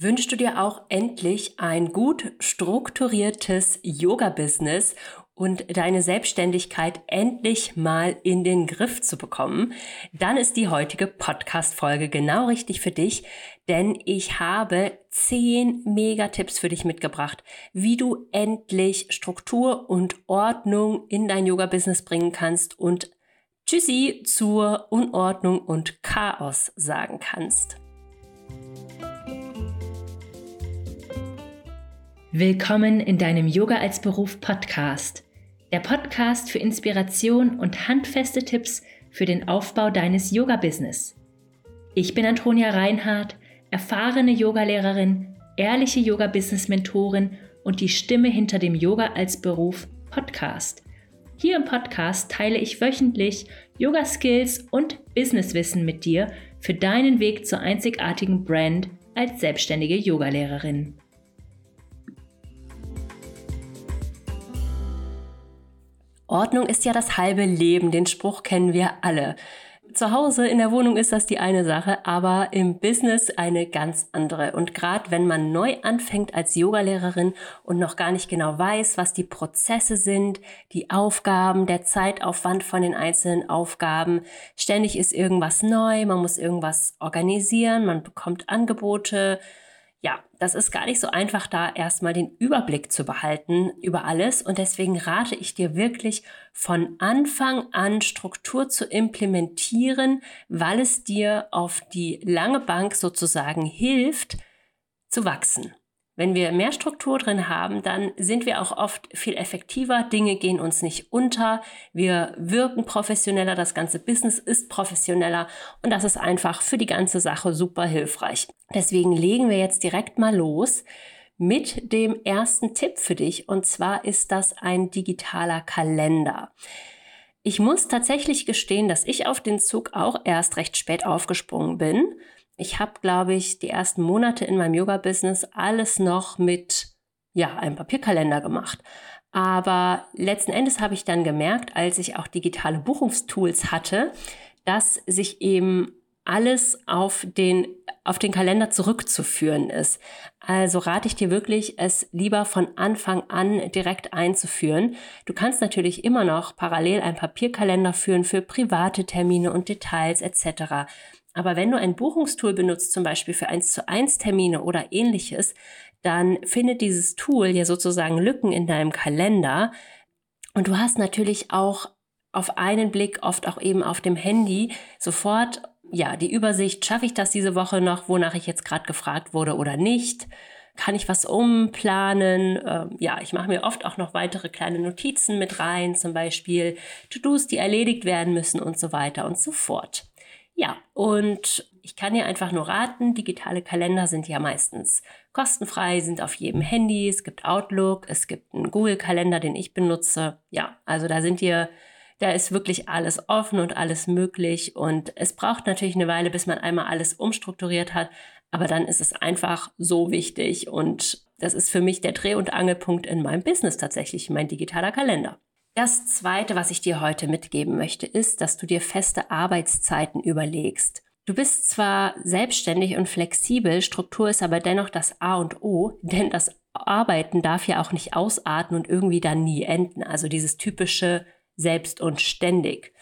Wünschst du dir auch endlich ein gut strukturiertes Yoga-Business und deine Selbstständigkeit endlich mal in den Griff zu bekommen, dann ist die heutige Podcast-Folge genau richtig für dich, denn ich habe zehn Megatipps für dich mitgebracht, wie du endlich Struktur und Ordnung in dein Yoga-Business bringen kannst und Tschüssi zur Unordnung und Chaos sagen kannst. Willkommen in deinem Yoga als Beruf Podcast. Der Podcast für Inspiration und handfeste Tipps für den Aufbau deines Yoga-Business. Ich bin Antonia Reinhardt, erfahrene Yogalehrerin, ehrliche Yoga-Business-Mentorin und die Stimme hinter dem Yoga als Beruf Podcast. Hier im Podcast teile ich wöchentlich Yoga-Skills und Businesswissen mit dir für deinen Weg zur einzigartigen Brand als selbstständige Yogalehrerin. Ordnung ist ja das halbe Leben, den Spruch kennen wir alle. Zu Hause in der Wohnung ist das die eine Sache, aber im Business eine ganz andere. Und gerade wenn man neu anfängt als Yogalehrerin und noch gar nicht genau weiß, was die Prozesse sind, die Aufgaben, der Zeitaufwand von den einzelnen Aufgaben, ständig ist irgendwas neu, man muss irgendwas organisieren, man bekommt Angebote, ja, das ist gar nicht so einfach, da erstmal den Überblick zu behalten über alles. Und deswegen rate ich dir wirklich von Anfang an Struktur zu implementieren, weil es dir auf die lange Bank sozusagen hilft, zu wachsen. Wenn wir mehr Struktur drin haben, dann sind wir auch oft viel effektiver. Dinge gehen uns nicht unter. Wir wirken professioneller. Das ganze Business ist professioneller. Und das ist einfach für die ganze Sache super hilfreich. Deswegen legen wir jetzt direkt mal los mit dem ersten Tipp für dich. Und zwar ist das ein digitaler Kalender. Ich muss tatsächlich gestehen, dass ich auf den Zug auch erst recht spät aufgesprungen bin. Ich habe, glaube ich, die ersten Monate in meinem Yoga-Business alles noch mit ja, einem Papierkalender gemacht. Aber letzten Endes habe ich dann gemerkt, als ich auch digitale Buchungstools hatte, dass sich eben alles auf den, auf den Kalender zurückzuführen ist. Also rate ich dir wirklich, es lieber von Anfang an direkt einzuführen. Du kannst natürlich immer noch parallel einen Papierkalender führen für private Termine und Details etc. Aber wenn du ein Buchungstool benutzt, zum Beispiel für 1 zu 1 Termine oder ähnliches, dann findet dieses Tool ja sozusagen Lücken in deinem Kalender. Und du hast natürlich auch auf einen Blick, oft auch eben auf dem Handy, sofort ja die Übersicht, schaffe ich das diese Woche noch, wonach ich jetzt gerade gefragt wurde oder nicht. Kann ich was umplanen? Ähm, ja, ich mache mir oft auch noch weitere kleine Notizen mit rein, zum Beispiel To-Dos, die erledigt werden müssen und so weiter und so fort. Ja, und ich kann dir einfach nur raten, digitale Kalender sind ja meistens kostenfrei, sind auf jedem Handy, es gibt Outlook, es gibt einen Google-Kalender, den ich benutze. Ja, also da sind dir, da ist wirklich alles offen und alles möglich und es braucht natürlich eine Weile, bis man einmal alles umstrukturiert hat, aber dann ist es einfach so wichtig und das ist für mich der Dreh- und Angelpunkt in meinem Business tatsächlich, mein digitaler Kalender. Das Zweite, was ich dir heute mitgeben möchte, ist, dass du dir feste Arbeitszeiten überlegst. Du bist zwar selbstständig und flexibel, Struktur ist aber dennoch das A und O, denn das Arbeiten darf ja auch nicht ausarten und irgendwie dann nie enden. Also dieses typische selbst und ständig.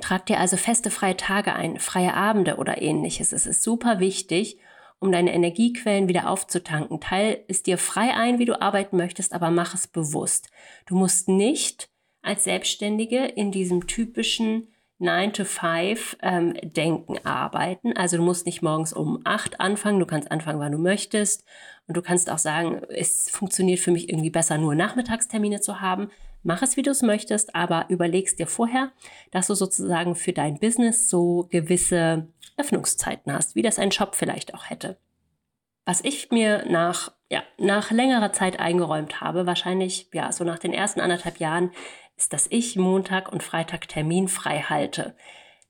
Trag dir also feste freie Tage ein, freie Abende oder ähnliches. Es ist super wichtig um deine Energiequellen wieder aufzutanken. Teil es dir frei ein, wie du arbeiten möchtest, aber mach es bewusst. Du musst nicht als Selbstständige in diesem typischen 9 to 5 ähm, Denken arbeiten. Also du musst nicht morgens um 8 anfangen, du kannst anfangen, wann du möchtest. Und du kannst auch sagen, es funktioniert für mich irgendwie besser, nur Nachmittagstermine zu haben. Mach es, wie du es möchtest, aber überlegst dir vorher, dass du sozusagen für dein Business so gewisse Öffnungszeiten hast, wie das ein Shop vielleicht auch hätte. Was ich mir nach, ja, nach längerer Zeit eingeräumt habe, wahrscheinlich ja, so nach den ersten anderthalb Jahren, ist, dass ich Montag und Freitag Termin frei halte.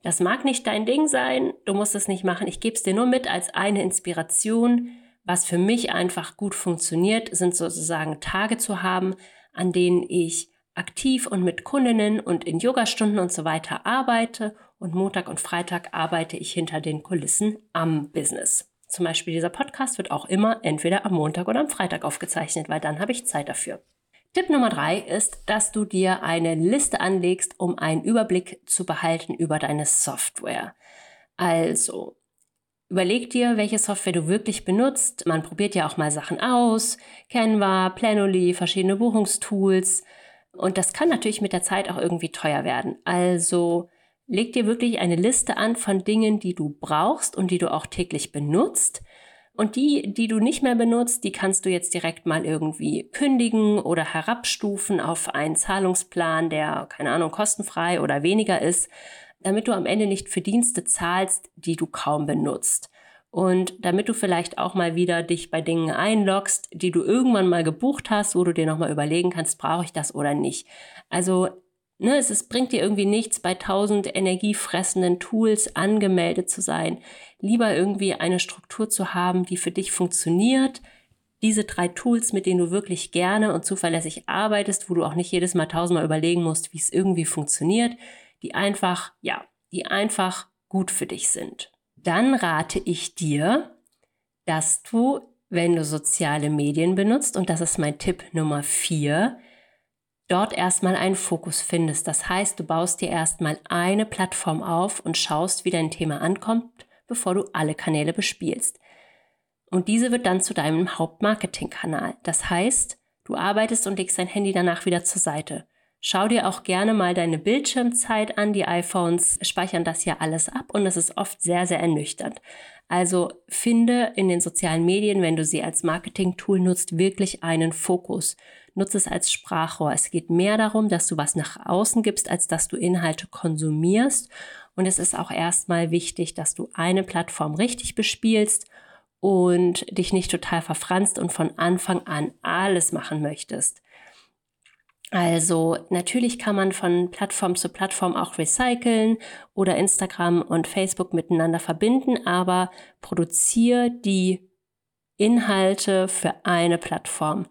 Das mag nicht dein Ding sein, du musst es nicht machen. Ich gebe es dir nur mit als eine Inspiration. Was für mich einfach gut funktioniert, sind sozusagen Tage zu haben, an denen ich aktiv und mit Kundinnen und in Yogastunden und so weiter arbeite und Montag und Freitag arbeite ich hinter den Kulissen am Business. zum Beispiel dieser Podcast wird auch immer entweder am Montag oder am Freitag aufgezeichnet, weil dann habe ich Zeit dafür. Tipp Nummer drei ist, dass du dir eine Liste anlegst, um einen Überblick zu behalten über deine Software. Also, überleg dir, welche Software du wirklich benutzt. Man probiert ja auch mal Sachen aus. Canva, Planoly, verschiedene Buchungstools. Und das kann natürlich mit der Zeit auch irgendwie teuer werden. Also, leg dir wirklich eine Liste an von Dingen, die du brauchst und die du auch täglich benutzt und die, die du nicht mehr benutzt, die kannst du jetzt direkt mal irgendwie kündigen oder herabstufen auf einen Zahlungsplan, der, keine Ahnung, kostenfrei oder weniger ist, damit du am Ende nicht für Dienste zahlst, die du kaum benutzt. Und damit du vielleicht auch mal wieder dich bei Dingen einloggst, die du irgendwann mal gebucht hast, wo du dir nochmal überlegen kannst, brauche ich das oder nicht. Also Ne, es ist, bringt dir irgendwie nichts, bei tausend energiefressenden Tools angemeldet zu sein. Lieber irgendwie eine Struktur zu haben, die für dich funktioniert. Diese drei Tools, mit denen du wirklich gerne und zuverlässig arbeitest, wo du auch nicht jedes Mal tausendmal überlegen musst, wie es irgendwie funktioniert, die einfach, ja, die einfach gut für dich sind. Dann rate ich dir, dass du, wenn du soziale Medien benutzt, und das ist mein Tipp Nummer vier, dort erstmal einen Fokus findest. Das heißt, du baust dir erstmal eine Plattform auf und schaust, wie dein Thema ankommt, bevor du alle Kanäle bespielst. Und diese wird dann zu deinem Hauptmarketingkanal. Das heißt, du arbeitest und legst dein Handy danach wieder zur Seite. Schau dir auch gerne mal deine Bildschirmzeit an. Die iPhones speichern das ja alles ab und es ist oft sehr, sehr ernüchternd. Also finde in den sozialen Medien, wenn du sie als Marketing-Tool nutzt, wirklich einen Fokus nutze es als Sprachrohr. Es geht mehr darum, dass du was nach außen gibst, als dass du Inhalte konsumierst. Und es ist auch erstmal wichtig, dass du eine Plattform richtig bespielst und dich nicht total verfranst und von Anfang an alles machen möchtest. Also natürlich kann man von Plattform zu Plattform auch recyceln oder Instagram und Facebook miteinander verbinden, aber produziere die Inhalte für eine Plattform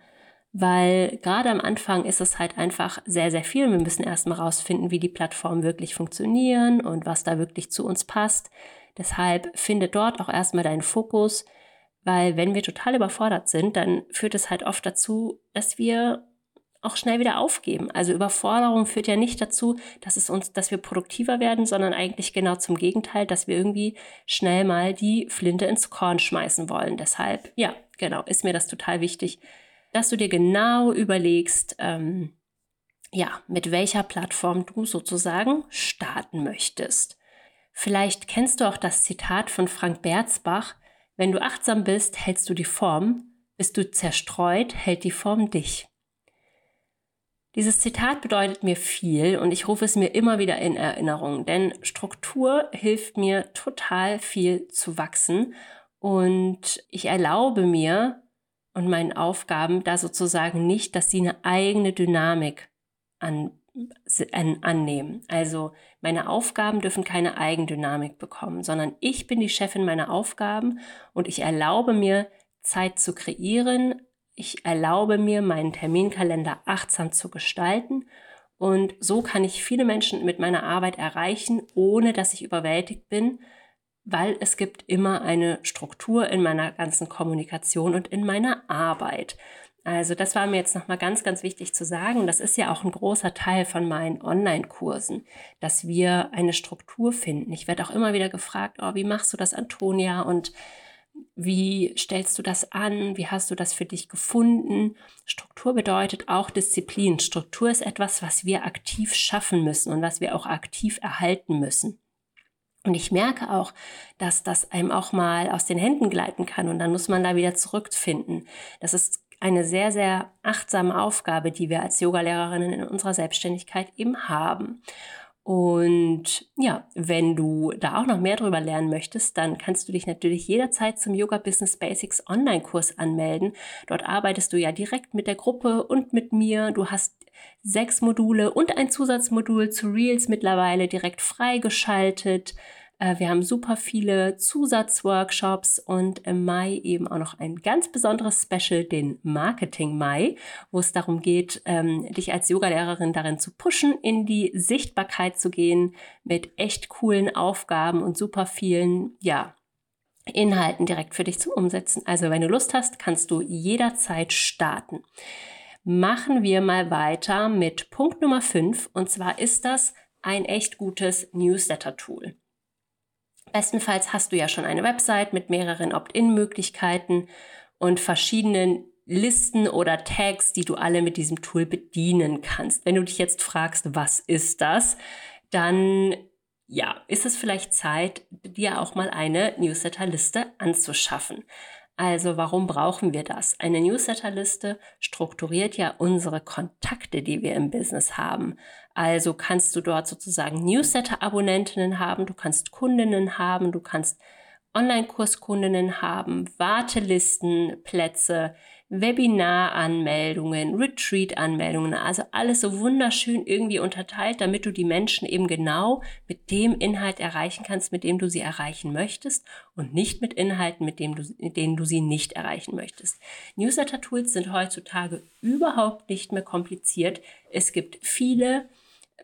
weil gerade am Anfang ist es halt einfach sehr, sehr viel. Wir müssen erstmal rausfinden, wie die Plattformen wirklich funktionieren und was da wirklich zu uns passt. Deshalb finde dort auch erstmal deinen Fokus, weil wenn wir total überfordert sind, dann führt es halt oft dazu, dass wir auch schnell wieder aufgeben. Also Überforderung führt ja nicht dazu, dass es uns, dass wir produktiver werden, sondern eigentlich genau zum Gegenteil, dass wir irgendwie schnell mal die Flinte ins Korn schmeißen wollen. Deshalb, ja, genau, ist mir das total wichtig, dass du dir genau überlegst, ähm, ja, mit welcher Plattform du sozusagen starten möchtest. Vielleicht kennst du auch das Zitat von Frank Berzbach, wenn du achtsam bist, hältst du die Form, bist du zerstreut, hält die Form dich. Dieses Zitat bedeutet mir viel und ich rufe es mir immer wieder in Erinnerung, denn Struktur hilft mir total viel zu wachsen und ich erlaube mir, und meinen Aufgaben da sozusagen nicht, dass sie eine eigene Dynamik an, an, annehmen. Also meine Aufgaben dürfen keine Eigendynamik bekommen, sondern ich bin die Chefin meiner Aufgaben und ich erlaube mir, Zeit zu kreieren. Ich erlaube mir, meinen Terminkalender achtsam zu gestalten. Und so kann ich viele Menschen mit meiner Arbeit erreichen, ohne dass ich überwältigt bin, weil es gibt immer eine Struktur in meiner ganzen Kommunikation und in meiner Arbeit. Also das war mir jetzt nochmal ganz, ganz wichtig zu sagen. Das ist ja auch ein großer Teil von meinen Online-Kursen, dass wir eine Struktur finden. Ich werde auch immer wieder gefragt, oh, wie machst du das, Antonia? Und wie stellst du das an? Wie hast du das für dich gefunden? Struktur bedeutet auch Disziplin. Struktur ist etwas, was wir aktiv schaffen müssen und was wir auch aktiv erhalten müssen. Und ich merke auch, dass das einem auch mal aus den Händen gleiten kann und dann muss man da wieder zurückfinden. Das ist eine sehr, sehr achtsame Aufgabe, die wir als Yogalehrerinnen in unserer Selbstständigkeit eben haben. Und ja, wenn du da auch noch mehr drüber lernen möchtest, dann kannst du dich natürlich jederzeit zum Yoga Business Basics Online-Kurs anmelden. Dort arbeitest du ja direkt mit der Gruppe und mit mir. Du hast sechs Module und ein Zusatzmodul zu Reels mittlerweile direkt freigeschaltet. Äh, wir haben super viele Zusatzworkshops und im Mai eben auch noch ein ganz besonderes Special, den Marketing Mai, wo es darum geht, ähm, dich als Yogalehrerin darin zu pushen, in die Sichtbarkeit zu gehen mit echt coolen Aufgaben und super vielen, ja, Inhalten direkt für dich zum Umsetzen. Also wenn du Lust hast, kannst du jederzeit starten. Machen wir mal weiter mit Punkt Nummer 5 und zwar ist das ein echt gutes Newsletter-Tool. Bestenfalls hast du ja schon eine Website mit mehreren Opt-in-Möglichkeiten und verschiedenen Listen oder Tags, die du alle mit diesem Tool bedienen kannst. Wenn du dich jetzt fragst, was ist das, dann ja, ist es vielleicht Zeit, dir auch mal eine Newsletterliste anzuschaffen. Also warum brauchen wir das? Eine Newsletterliste strukturiert ja unsere Kontakte, die wir im Business haben. Also kannst du dort sozusagen Newsletter-Abonnentinnen haben, du kannst Kundinnen haben, du kannst Online-Kurskundinnen haben, Wartelistenplätze, Webinar-Anmeldungen, Retreat-Anmeldungen, also alles so wunderschön irgendwie unterteilt, damit du die Menschen eben genau mit dem Inhalt erreichen kannst, mit dem du sie erreichen möchtest und nicht mit Inhalten, mit, dem du, mit denen du sie nicht erreichen möchtest. Newsletter-Tools sind heutzutage überhaupt nicht mehr kompliziert. Es gibt viele,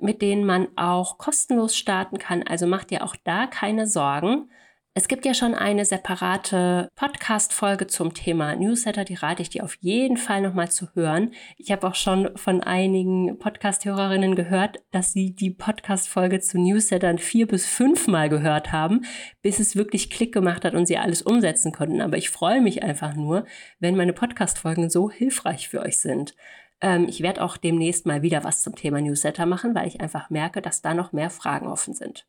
mit denen man auch kostenlos starten kann, also mach dir auch da keine Sorgen. Es gibt ja schon eine separate Podcast-Folge zum Thema Newsletter, die rate ich dir auf jeden Fall nochmal zu hören. Ich habe auch schon von einigen Podcast-Hörerinnen gehört, dass sie die Podcast-Folge zu Newslettern vier bis fünfmal gehört haben, bis es wirklich Klick gemacht hat und sie alles umsetzen konnten. Aber ich freue mich einfach nur, wenn meine Podcast-Folgen so hilfreich für euch sind. Ähm, ich werde auch demnächst mal wieder was zum Thema Newsletter machen, weil ich einfach merke, dass da noch mehr Fragen offen sind.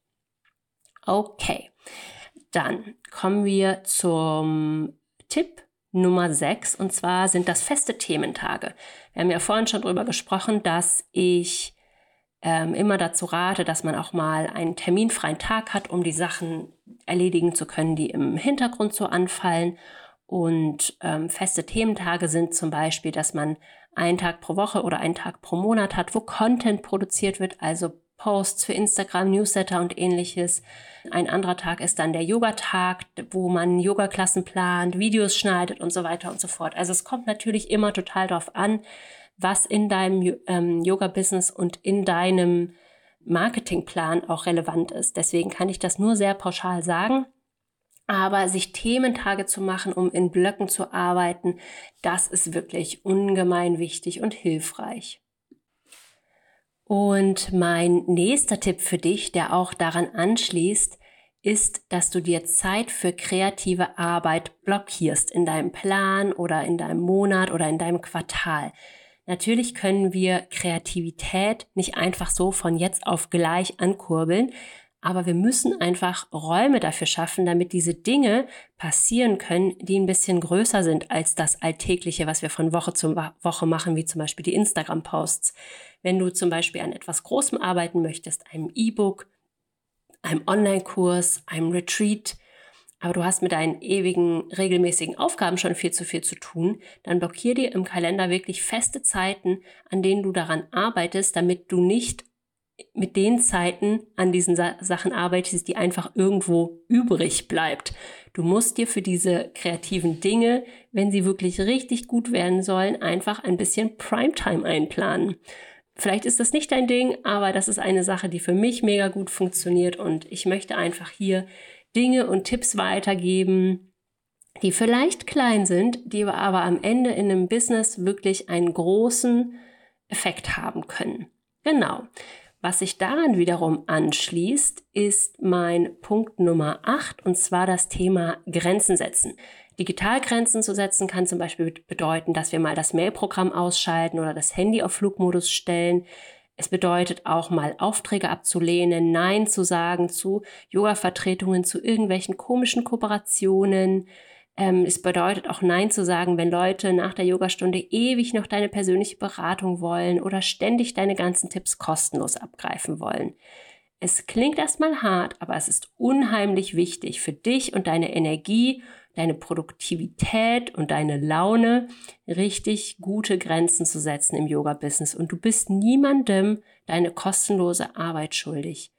Okay. Dann kommen wir zum Tipp Nummer 6 und zwar sind das feste Thementage. Wir haben ja vorhin schon darüber gesprochen, dass ich ähm, immer dazu rate, dass man auch mal einen terminfreien Tag hat, um die Sachen erledigen zu können, die im Hintergrund so anfallen. Und ähm, feste Thementage sind zum Beispiel, dass man einen Tag pro Woche oder einen Tag pro Monat hat, wo Content produziert wird, also Posts für Instagram, Newsletter und ähnliches. Ein anderer Tag ist dann der Yoga-Tag, wo man Yoga-Klassen plant, Videos schneidet und so weiter und so fort. Also es kommt natürlich immer total darauf an, was in deinem ähm, Yoga-Business und in deinem Marketingplan auch relevant ist. Deswegen kann ich das nur sehr pauschal sagen. Aber sich Thementage zu machen, um in Blöcken zu arbeiten, das ist wirklich ungemein wichtig und hilfreich. Und mein nächster Tipp für dich, der auch daran anschließt, ist, dass du dir Zeit für kreative Arbeit blockierst in deinem Plan oder in deinem Monat oder in deinem Quartal. Natürlich können wir Kreativität nicht einfach so von jetzt auf gleich ankurbeln, aber wir müssen einfach Räume dafür schaffen, damit diese Dinge passieren können, die ein bisschen größer sind als das Alltägliche, was wir von Woche zu Woche machen, wie zum Beispiel die Instagram-Posts. Wenn du zum Beispiel an etwas Großem arbeiten möchtest, einem E-Book, einem Online-Kurs, einem Retreat, aber du hast mit deinen ewigen, regelmäßigen Aufgaben schon viel zu viel zu tun, dann blockier dir im Kalender wirklich feste Zeiten, an denen du daran arbeitest, damit du nicht mit den Zeiten an diesen Sa Sachen arbeitest, die einfach irgendwo übrig bleibt. Du musst dir für diese kreativen Dinge, wenn sie wirklich richtig gut werden sollen, einfach ein bisschen Primetime einplanen. Vielleicht ist das nicht dein Ding, aber das ist eine Sache, die für mich mega gut funktioniert und ich möchte einfach hier Dinge und Tipps weitergeben, die vielleicht klein sind, die aber am Ende in einem Business wirklich einen großen Effekt haben können. Genau. Was sich daran wiederum anschließt, ist mein Punkt Nummer 8 und zwar das Thema Grenzen setzen. Digitalgrenzen zu setzen kann zum Beispiel bedeuten, dass wir mal das Mailprogramm ausschalten oder das Handy auf Flugmodus stellen. Es bedeutet auch mal Aufträge abzulehnen, Nein zu sagen zu Yoga-Vertretungen, zu irgendwelchen komischen Kooperationen, ähm, es bedeutet auch Nein zu sagen, wenn Leute nach der Yogastunde ewig noch deine persönliche Beratung wollen oder ständig deine ganzen Tipps kostenlos abgreifen wollen. Es klingt erstmal hart, aber es ist unheimlich wichtig für dich und deine Energie, deine Produktivität und deine Laune, richtig gute Grenzen zu setzen im Yoga-Business. Und du bist niemandem deine kostenlose Arbeit schuldig.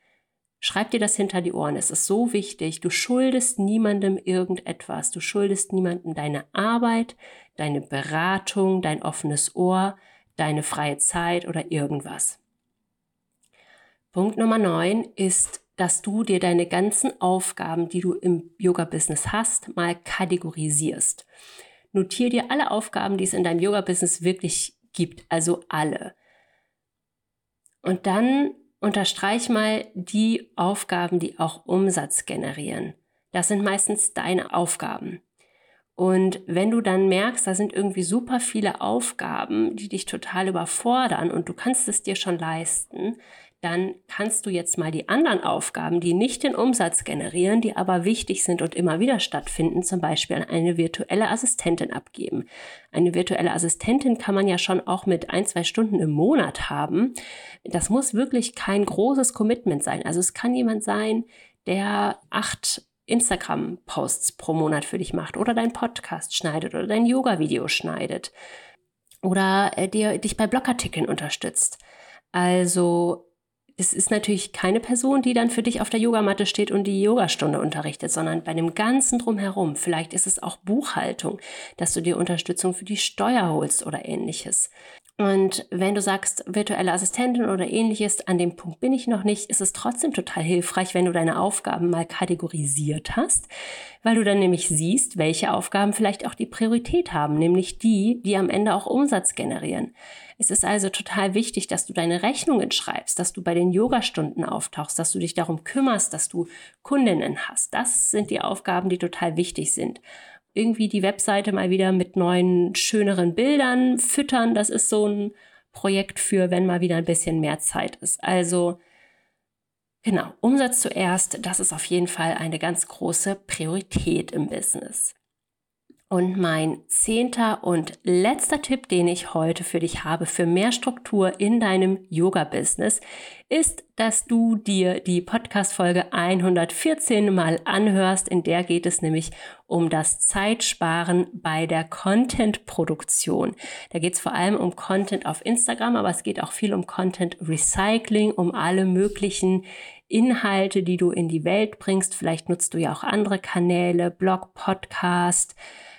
Schreib dir das hinter die Ohren. Es ist so wichtig. Du schuldest niemandem irgendetwas. Du schuldest niemandem deine Arbeit, deine Beratung, dein offenes Ohr, deine freie Zeit oder irgendwas. Punkt Nummer 9 ist dass du dir deine ganzen Aufgaben, die du im Yoga-Business hast, mal kategorisierst. Notier dir alle Aufgaben, die es in deinem Yoga-Business wirklich gibt, also alle. Und dann unterstreich mal die Aufgaben, die auch Umsatz generieren. Das sind meistens deine Aufgaben. Und wenn du dann merkst, da sind irgendwie super viele Aufgaben, die dich total überfordern und du kannst es dir schon leisten, dann kannst du jetzt mal die anderen Aufgaben, die nicht den Umsatz generieren, die aber wichtig sind und immer wieder stattfinden, zum Beispiel an eine virtuelle Assistentin abgeben. Eine virtuelle Assistentin kann man ja schon auch mit ein, zwei Stunden im Monat haben. Das muss wirklich kein großes Commitment sein. Also es kann jemand sein, der acht Instagram-Posts pro Monat für dich macht oder dein Podcast schneidet oder dein Yoga-Video schneidet oder äh, dir, dich bei Blogartikeln unterstützt. Also es ist natürlich keine Person, die dann für dich auf der Yogamatte steht und die Yogastunde unterrichtet, sondern bei dem ganzen drumherum. Vielleicht ist es auch Buchhaltung, dass du dir Unterstützung für die Steuer holst oder ähnliches. Und wenn du sagst, virtuelle Assistentin oder ähnliches, an dem Punkt bin ich noch nicht, ist es trotzdem total hilfreich, wenn du deine Aufgaben mal kategorisiert hast, weil du dann nämlich siehst, welche Aufgaben vielleicht auch die Priorität haben, nämlich die, die am Ende auch Umsatz generieren. Es ist also total wichtig, dass du deine Rechnungen schreibst, dass du bei den Yogastunden auftauchst, dass du dich darum kümmerst, dass du Kundinnen hast. Das sind die Aufgaben, die total wichtig sind irgendwie die Webseite mal wieder mit neuen, schöneren Bildern füttern. Das ist so ein Projekt für, wenn mal wieder ein bisschen mehr Zeit ist. Also genau, Umsatz zuerst, das ist auf jeden Fall eine ganz große Priorität im Business. Und mein zehnter und letzter Tipp, den ich heute für dich habe, für mehr Struktur in deinem Yoga-Business, ist, dass du dir die Podcast-Folge 114 mal anhörst. In der geht es nämlich um das Zeitsparen bei der Content-Produktion. Da geht es vor allem um Content auf Instagram, aber es geht auch viel um Content-Recycling, um alle möglichen Inhalte, die du in die Welt bringst. Vielleicht nutzt du ja auch andere Kanäle, Blog, Podcast,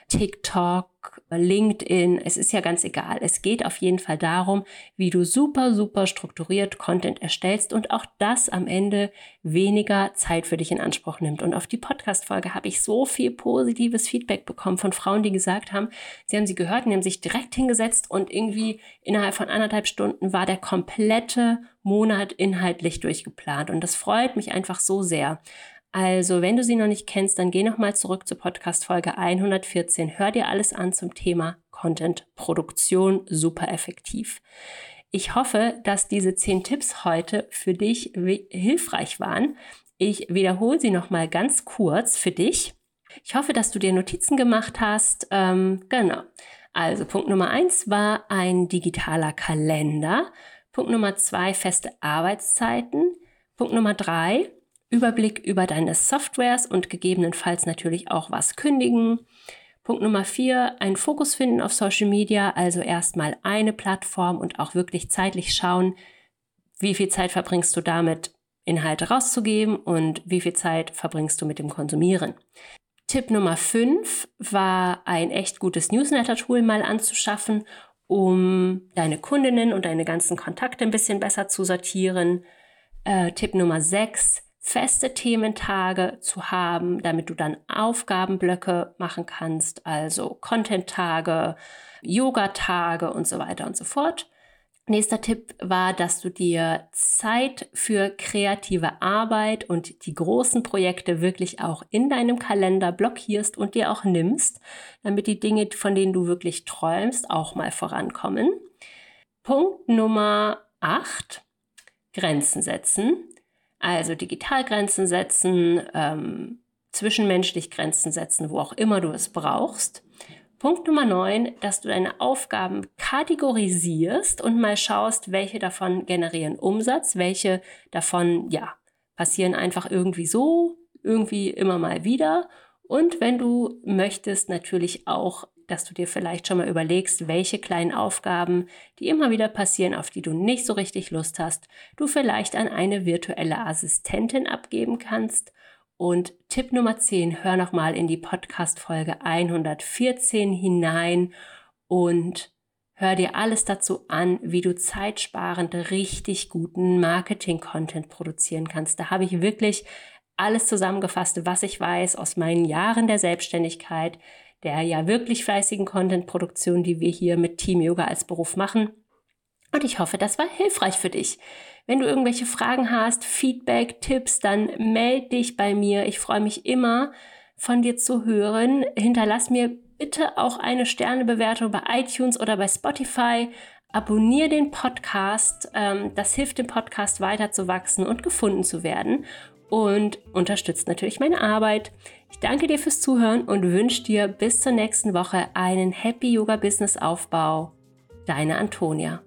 TikTok, LinkedIn, es ist ja ganz egal. Es geht auf jeden Fall darum, wie du super, super strukturiert Content erstellst und auch das am Ende weniger Zeit für dich in Anspruch nimmt. Und auf die Podcast-Folge habe ich so viel positives Feedback bekommen von Frauen, die gesagt haben, sie haben sie gehört und haben sich direkt hingesetzt und irgendwie innerhalb von anderthalb Stunden war der komplette Monat inhaltlich durchgeplant. Und das freut mich einfach so sehr. Also, wenn du sie noch nicht kennst, dann geh nochmal zurück zur Podcast Folge 114. Hör dir alles an zum Thema Content Produktion super effektiv. Ich hoffe, dass diese zehn Tipps heute für dich hilfreich waren. Ich wiederhole sie nochmal ganz kurz für dich. Ich hoffe, dass du dir Notizen gemacht hast. Ähm, genau. Also Punkt Nummer eins war ein digitaler Kalender. Punkt Nummer zwei feste Arbeitszeiten. Punkt Nummer drei Überblick über deine Softwares und gegebenenfalls natürlich auch was kündigen. Punkt Nummer vier, einen Fokus finden auf Social Media, also erstmal eine Plattform und auch wirklich zeitlich schauen, wie viel Zeit verbringst du damit, Inhalte rauszugeben und wie viel Zeit verbringst du mit dem Konsumieren. Tipp Nummer fünf war ein echt gutes Newsletter-Tool mal anzuschaffen, um deine Kundinnen und deine ganzen Kontakte ein bisschen besser zu sortieren. Äh, Tipp Nummer sechs, feste Thementage zu haben, damit du dann Aufgabenblöcke machen kannst, also Content-Tage, Yoga-Tage und so weiter und so fort. Nächster Tipp war, dass du dir Zeit für kreative Arbeit und die großen Projekte wirklich auch in deinem Kalender blockierst und dir auch nimmst, damit die Dinge, von denen du wirklich träumst, auch mal vorankommen. Punkt Nummer 8. Grenzen setzen. Also Digitalgrenzen setzen, ähm, zwischenmenschlich Grenzen setzen, wo auch immer du es brauchst. Punkt Nummer 9, dass du deine Aufgaben kategorisierst und mal schaust, welche davon generieren Umsatz, welche davon, ja, passieren einfach irgendwie so, irgendwie immer mal wieder. Und wenn du möchtest, natürlich auch dass du dir vielleicht schon mal überlegst, welche kleinen Aufgaben, die immer wieder passieren, auf die du nicht so richtig Lust hast, du vielleicht an eine virtuelle Assistentin abgeben kannst. Und Tipp Nummer 10, hör nochmal in die Podcast-Folge 114 hinein und Hör dir alles dazu an, wie du zeitsparend richtig guten Marketing-Content produzieren kannst. Da habe ich wirklich alles zusammengefasst, was ich weiß aus meinen Jahren der Selbstständigkeit, der ja wirklich fleißigen Content-Produktion, die wir hier mit Team Yoga als Beruf machen. Und ich hoffe, das war hilfreich für dich. Wenn du irgendwelche Fragen hast, Feedback, Tipps, dann melde dich bei mir. Ich freue mich immer, von dir zu hören. Hinterlass mir bitte auch eine Sternebewertung bei iTunes oder bei Spotify. Abonnier den Podcast. Ähm, das hilft dem Podcast weiter zu wachsen und gefunden zu werden und unterstützt natürlich meine Arbeit. Ich danke dir fürs Zuhören und wünsche dir bis zur nächsten Woche einen Happy Yoga Business Aufbau. Deine Antonia.